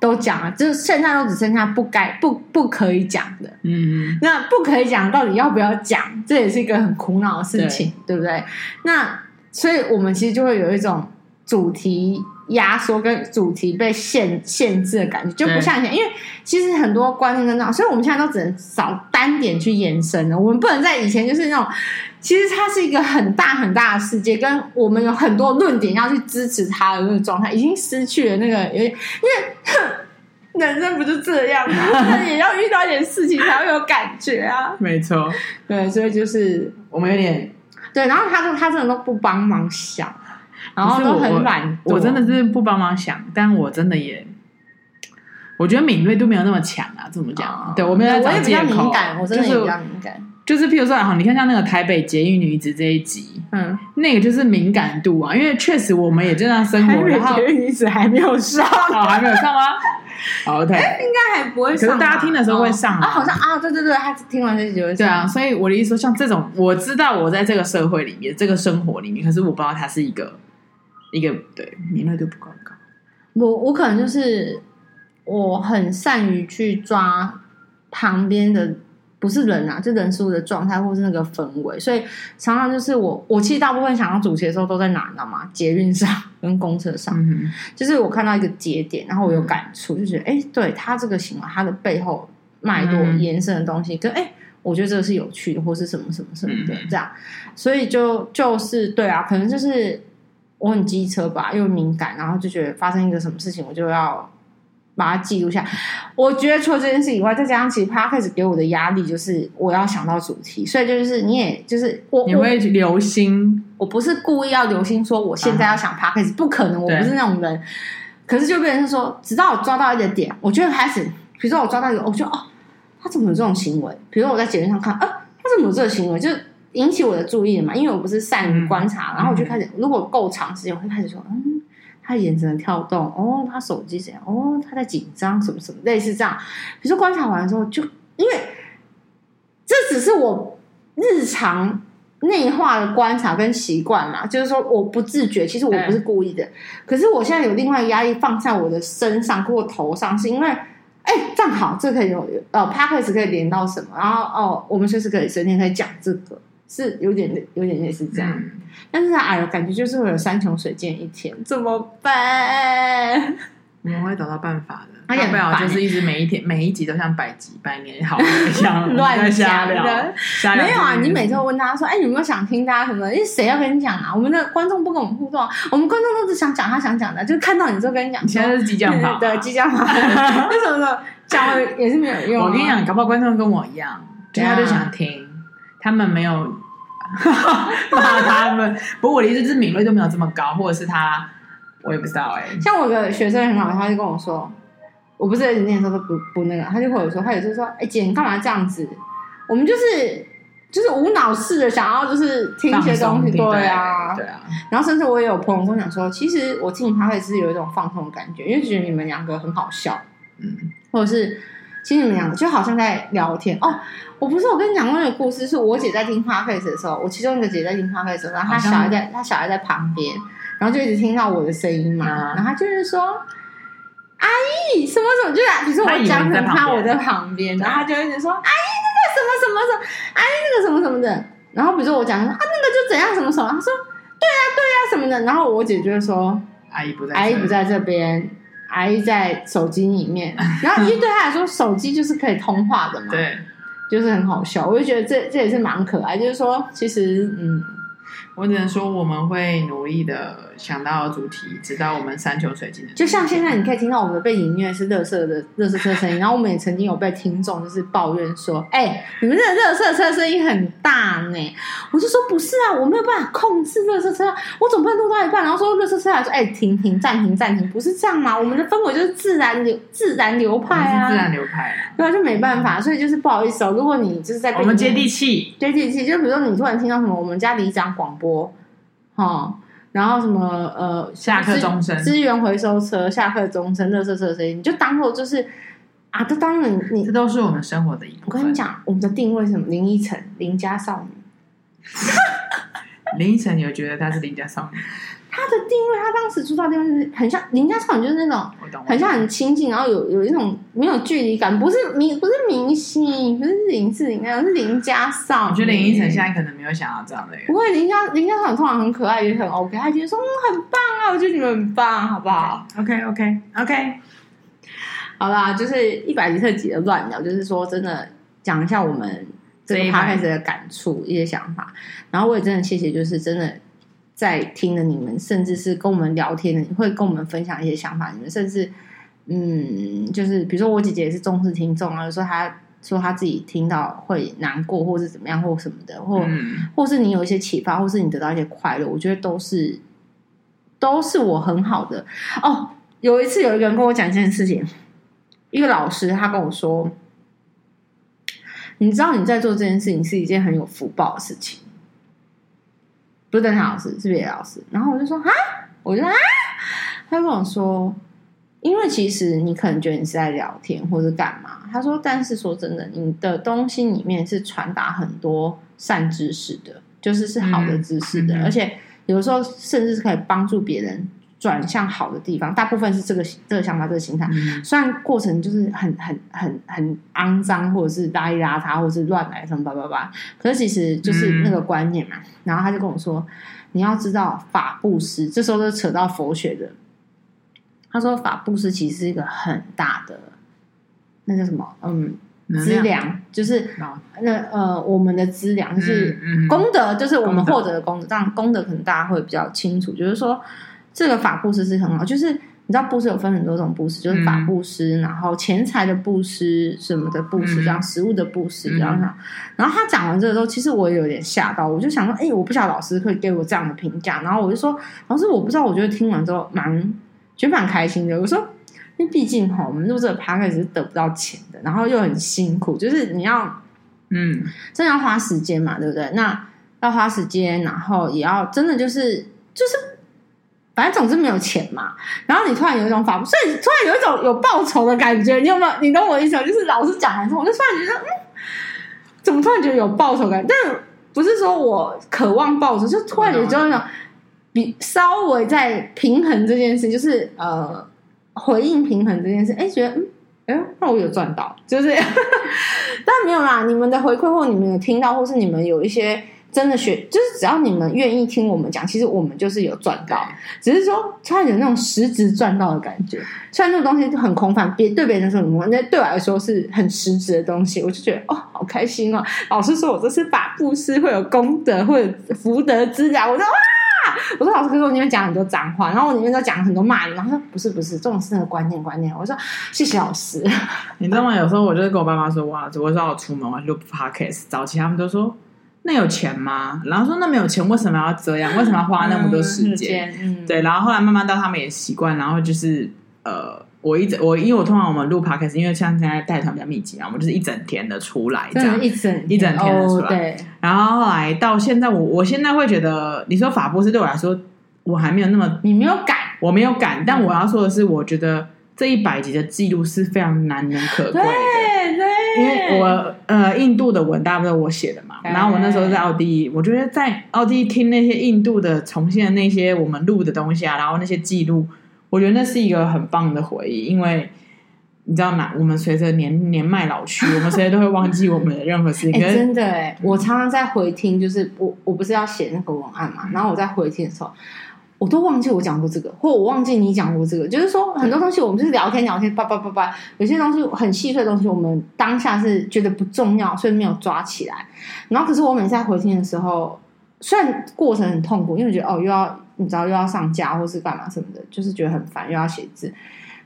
都讲了，就是现在都只剩下不该不不可以讲的。嗯，那不可以讲到底要不要讲，这也是一个很苦恼的事情，对，对不对？那。所以我们其实就会有一种主题压缩跟主题被限限制的感觉，就不像以前，因为其实很多观念跟那，所以我们现在都只能找单点去延伸了。我们不能在以前就是那种，其实它是一个很大很大的世界，跟我们有很多论点要去支持它的那个状态，已经失去了那个有点，因为人生不就这样吗？也要遇到一点事情才会有感觉啊。没错，对，所以就是我们有点。对，然后他说他真的都不帮忙想，然后都很懒我。我真的是不帮忙想，但我真的也，我觉得敏锐度没有那么强啊。怎么讲，哦、对我没有在找借口。我也比较敏感，我真的也比较敏感。就是、就是、譬如说，好，你看像那个台北捷运女子这一集，嗯，那个就是敏感度啊，因为确实我们也正在生活，然后捷运女子还没有上，哦，还没有上吗？好，OK，应该还不会上。可是大家听的时候会上啊，啊好像啊，对对对，他听完这集就会上。对啊，所以我的意思说，像这种，我知道我在这个社会里面，这个生活里面，可是我不知道他是一个一个对敏锐度不够高。我我可能就是我很善于去抓旁边的。不是人啊，就人事物的状态，或是那个氛围，所以常常就是我，我其实大部分想要主持的时候都在哪，你知道吗？捷运上跟公车上，嗯、就是我看到一个节点，然后我有感触，就觉得哎，对他这个行为，他的背后脉络延伸的东西，跟、嗯、哎，我觉得这个是有趣的，或是什么什么什么的、嗯、这样，所以就就是对啊，可能就是我很机车吧，又敏感，然后就觉得发生一个什么事情，我就要。把它记录下。我觉得除了这件事以外，再加上其实 Podcast 给我的压力就是我要想到主题，所以就是你也就是我你会留心我，不是故意要留心说我现在要想 Podcast，、uh. 不可能，我不是那种人。可是就变成是说，直到我抓到一个点，我就会开始，比如说我抓到一个，我就哦，他怎么有这种行为？比如说我在节目上看，啊，他怎么有这个行为？就引起我的注意了嘛，因为我不是善于观察，嗯、然后我就开始，如果够长时间，我会开始说，嗯。他眼神的跳动，哦，他手机怎样？哦，他在紧张，什么什么，类似这样。比如说观察完之后，就因为这只是我日常内化的观察跟习惯嘛，就是说我不自觉，其实我不是故意的。可是我现在有另外压力放在我的身上或头上，是因为哎，正好，这可以有呃 Podcast 可以连到什么？然后哦，我们随时可以随天可以讲这个，是有点有点类似这样。嗯、但是哎呦，感觉就是会有山穷水尽一天，怎么办？我们会找到办法的。要不要就是一直每一天每一集都像百集百年好一样 乱瞎聊？没有啊，你每次都问他说：“哎，有没有想听大家什么？”因为谁要跟你讲啊？我们的观众不跟我们互动，我们观众都是想讲他想讲的，就看到你就跟你讲。你现在是激将法，对激将法，为什么呢？讲了也是没有用。我跟你讲，搞不好观众跟我一样，他就想听，他们没有 骂他们。不过我的意思是敏锐度没有这么高，或者是他。我也不知道哎、欸，像我的学生很好，他就跟我说，我不是一直念的时候都不不那个，他就跟我说，他有时候说，哎、欸、姐，你干嘛这样子？我们就是就是无脑式的想要就是听一些东西，对啊，对啊。然后甚至我也有朋友跟我讲说，其实我听他会是有一种放松的感觉，因为觉得你们两个很好笑，嗯，或者是其实你们两个就好像在聊天。哦。我不是我跟你讲过那个故事，是我姐在听 Podcast 的时候，我其中一个姐在听 Podcast 的时候，然后她小孩在，她小孩在旁边。然后就一直听到我的声音嘛，嗯、然后她就是说，阿姨什么什么，就比如说我讲很怕我在旁边，然后他就一直说，阿姨那个什么什么什么，阿姨那个什么什么的，然后比如说我讲啊那个就怎样什么什么，他说对呀、啊、对呀、啊、什么的，然后我姐就会说，阿姨不在，阿姨不在这边，阿姨 在手机里面，然后因为对他来说手机就是可以通话的嘛，对，就是很好笑，我就觉得这这也是蛮可爱，就是说其实嗯。我只能说，我们会努力的想到主题，直到我们山穷水尽的。就像现在，你可以听到我们的背景音乐是乐色的乐色车声音，然后我们也曾经有被听众就是抱怨说：“哎、欸，你们这个垃圾车声音很大呢。”我就说：“不是啊，我没有办法控制乐色车，我总不能录到一半，然后说垃圾车来说：‘哎、欸，停停，暂停暂停’，不是这样吗？我们的氛围就是自然流自然流派啊，自然流派，对啊，就没办法，所以就是不好意思哦。如果你就是在我们接地气，接地气，就比如说你突然听到什么，我们家里长广播。哦，然后什么呃，下课钟声，资源回收车下课钟声，垃圾车的声音，你就当做就是啊，这当然你，这都是我们生活的一部分。我跟你讲，我们的定位是什么？林依晨，邻家少女。林依晨，你有觉得她是邻家少女？他的定位，他当时出道定位是很像林家少女，就是那种很像很亲近，然后有有一种没有距离感，不是明不是明星，不是林志玲那样，是林家少女。我觉得林依晨现在可能没有想要这样的。不会，林家林家少女通常很可爱，也很 OK，他觉得说嗯很棒啊，我觉得你们很棒，好不好？OK OK OK，好啦，就是一百集特辑的乱聊，就是说真的讲一下我们这个 podcast 的感触一些想法，然后我也真的谢谢，就是真的。在听的你们，甚至是跟我们聊天的，会跟我们分享一些想法。你们甚至，嗯，就是比如说我姐姐也是重视听众啊，有时候她说她自己听到会难过，或是怎么样，或什么的，或、嗯、或是你有一些启发，或是你得到一些快乐，我觉得都是都是我很好的。哦，有一次有一个人跟我讲一件事情，一个老师他跟我说，你知道你在做这件事情是一件很有福报的事情。不是邓老师，是别的老师。然后我就说啊，我就说啊，他跟我说，因为其实你可能觉得你是在聊天或者干嘛。他说，但是说真的，你的东西里面是传达很多善知识的，就是是好的知识的，嗯、而且有时候甚至是可以帮助别人。转向好的地方，大部分是这个这个想法，这个心态。嗯、虽然过程就是很很很很肮脏，或者是邋里邋遢，或者是乱来什么叭叭叭，可是其实就是那个观念嘛。嗯、然后他就跟我说：“你要知道法布施，这时候就扯到佛学的。他说法布施其实是一个很大的，那叫什么？嗯，资粮，就是那呃，我们的资粮就是功德，就是我们获得的功德。当然，功德可能大家会比较清楚，就是说。这个法布施是很好，就是你知道布施有分很多种布施，就是法布施，嗯、然后钱财的布施，什么的布施，这样、嗯、食物的布施，这样。然后他讲完这个之后，其实我也有点吓到，我就想说，哎，我不晓得老师会给我这样的评价，然后我就说，老师，我不知道，我觉得听完之后蛮觉得蛮开心的。我说，因为毕竟哈，我们录这个 podcast 是得不到钱的，然后又很辛苦，就是你要，嗯，真的要花时间嘛，对不对？那要花时间，然后也要真的就是就是。反正总之没有钱嘛，然后你突然有一种法，所以突然有一种有报酬的感觉，你有没有？你懂我意思吗？就是老师讲完之后，我就突然觉得，嗯，怎么突然觉得有报酬感？但不是说我渴望报酬，就突然有一种比稍微在平衡这件事，就是呃回应平衡这件事，哎，觉得嗯哎，那我有赚到，就是，但没有啦。你们的回馈或你们有听到，或是你们有一些。真的学就是只要你们愿意听我们讲，其实我们就是有赚到，只是说突然有那种实质赚到的感觉。虽然那个东西很空泛，别对别人说什么，那对我来说是很实质的东西，我就觉得哦，好开心哦。老师说我这是法布施，会有功德，会有福德之粮。我说哇，我说老师，可是我里面讲很多脏话，然后我里面都讲很多骂人。然后说不是不是，这种是那个观念观念。我说谢谢老师。你知道吗？有时候我就是跟我爸妈说哇，我说我出门我录 podcast，早期他们都说。那有钱吗？然后说那没有钱，为什么要这样？为什么要花那么多时间？嗯嗯、对，然后后来慢慢到他们也习惯，然后就是呃，我一直我因为我通常我们录 podcast，因为像现在带团比较密集啊，我们就是一整天的出来这样，一整一整天的出来。哦、对。然后后来到现在，我我现在会觉得，你说法布斯对我来说，我还没有那么你没有敢，我没有敢。但我要说的是，我觉得这一百集的记录是非常难能可贵的。因为我呃，印度的文大部分我写的嘛，然后我那时候在奥地利，我觉得在奥地利听那些印度的重现的那些我们录的东西啊，然后那些记录，我觉得那是一个很棒的回忆。因为你知道吗？我们随着年年迈老去，我们谁都会忘记我们的任何事情。欸、真的哎，我常常在回听，就是我我不是要写那个文案嘛，然后我在回听的时候。我都忘记我讲过这个，或我忘记你讲过这个。就是说，很多东西我们就是聊天聊天，叭叭叭叭。有些东西很细碎的东西，我们当下是觉得不重要，所以没有抓起来。然后，可是我每次在回听的时候，虽然过程很痛苦，因为觉得哦，又要你知道又要上架或是干嘛什么的，就是觉得很烦，又要写字。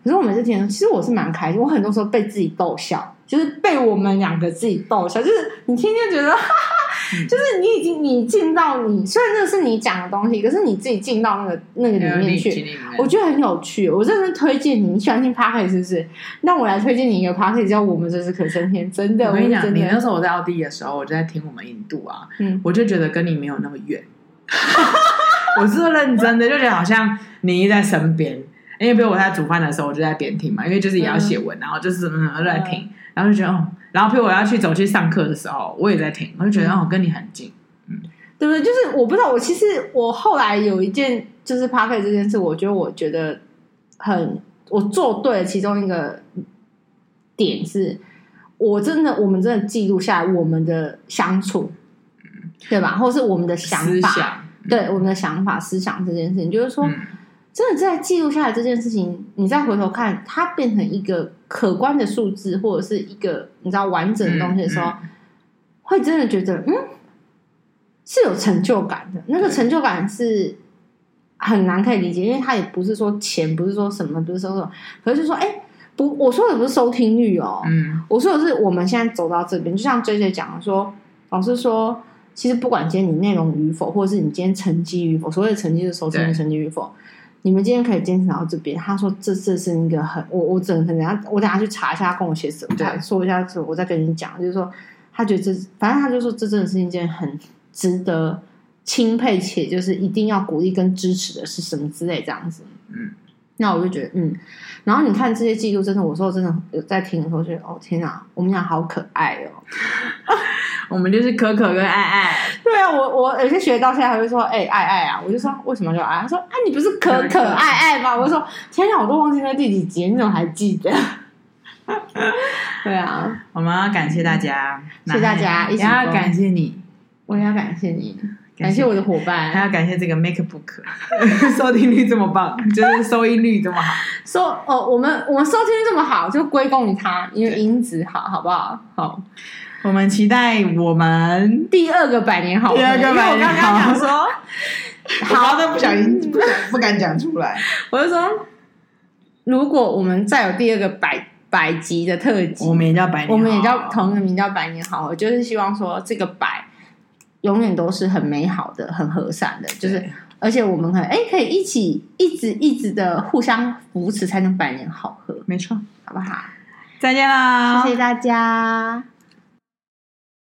可是我每次听，其实我是蛮开心。我很多时候被自己逗笑，就是被我们两个自己逗笑，就是你天天觉得。哈哈就是你已经你进到你虽然那是你讲的东西，可是你自己进到那个那个里面去，我觉得很有趣。我真的推荐你，你喜欢听 Podcast 是不是？那我来推荐你一个 Podcast，叫《我们这是可生天》。真的，我跟你讲，你那时候我在奥地利的时候，我就在听我们印度啊，嗯，我就觉得跟你没有那么远。我是认真的，就觉得好像你一在身边。因为比如我在煮饭的时候，我就在边听嘛，因为就是也要写文，然后就是嗯都在听，然后就觉得哦。然后，譬如我要去走去上课的时候，我也在听，我就觉得我跟你很近，嗯，对不对？就是我不知道，我其实我后来有一件就是 Podcast 这件事，我觉得我觉得很我做对了其中一个点是，我真的我们真的记录下来我们的相处，嗯，对吧？或是我们的想法，想对我们的想法、思想这件事情，就是说。嗯真的在记录下来这件事情，你再回头看，它变成一个可观的数字，或者是一个你知道完整的东西的时候，嗯嗯、会真的觉得嗯是有成就感的。那个成就感是很难可以理解，因为它也不是说钱，不是说什么，不是说什么，可是就说哎、欸，不，我说的不是收听率哦，嗯，我说的是我们现在走到这边，就像 JJ 讲的说，老师说，其实不管今天你内容与否，或者是你今天成绩与否，所谓的成绩是收听的成绩与否。你们今天可以坚持到这边。他说这：“这这是一个很……我我只能等下，我等下去查一下，跟我写什么，对，说一下之后，我再跟你讲。就是说，他觉得这，反正他就说，这真的是一件很值得钦佩且就是一定要鼓励跟支持的是什么之类这样子。嗯，那我就觉得，嗯，然后你看这些记录，真的，我说真的有在听的时候，觉得哦天哪，我们俩好可爱哦。”我们就是可可跟爱爱，对啊，我我有些学到现在还会说，哎、欸，爱爱啊，我就说为什么叫爱？他说，啊，你不是可可爱爱吗？我就说，天哪，我都忘记在第几集，你怎么还记得？对啊，我们要感谢大家，谢谢大家，也要感谢你，我也要感谢你，感谢我的伙伴，还要感谢这个 MacBook，收听率这么棒，就是收音率这么好，收哦，我们我们收听率这么好，就归功于它，因为音质好，好不好？好。我们期待我们第二个百年好合，第二个百年好合。我刚刚想说，好都不小心不不敢讲出来。我就说，如果我们再有第二个百百集的特辑，我们也叫百年好，我们也叫同一个名叫百年好合，就是希望说这个百永远都是很美好的、很和善的，就是而且我们可以哎可以一起一直一直的互相扶持，才能百年好合。没错，好不好？再见啦，谢谢大家。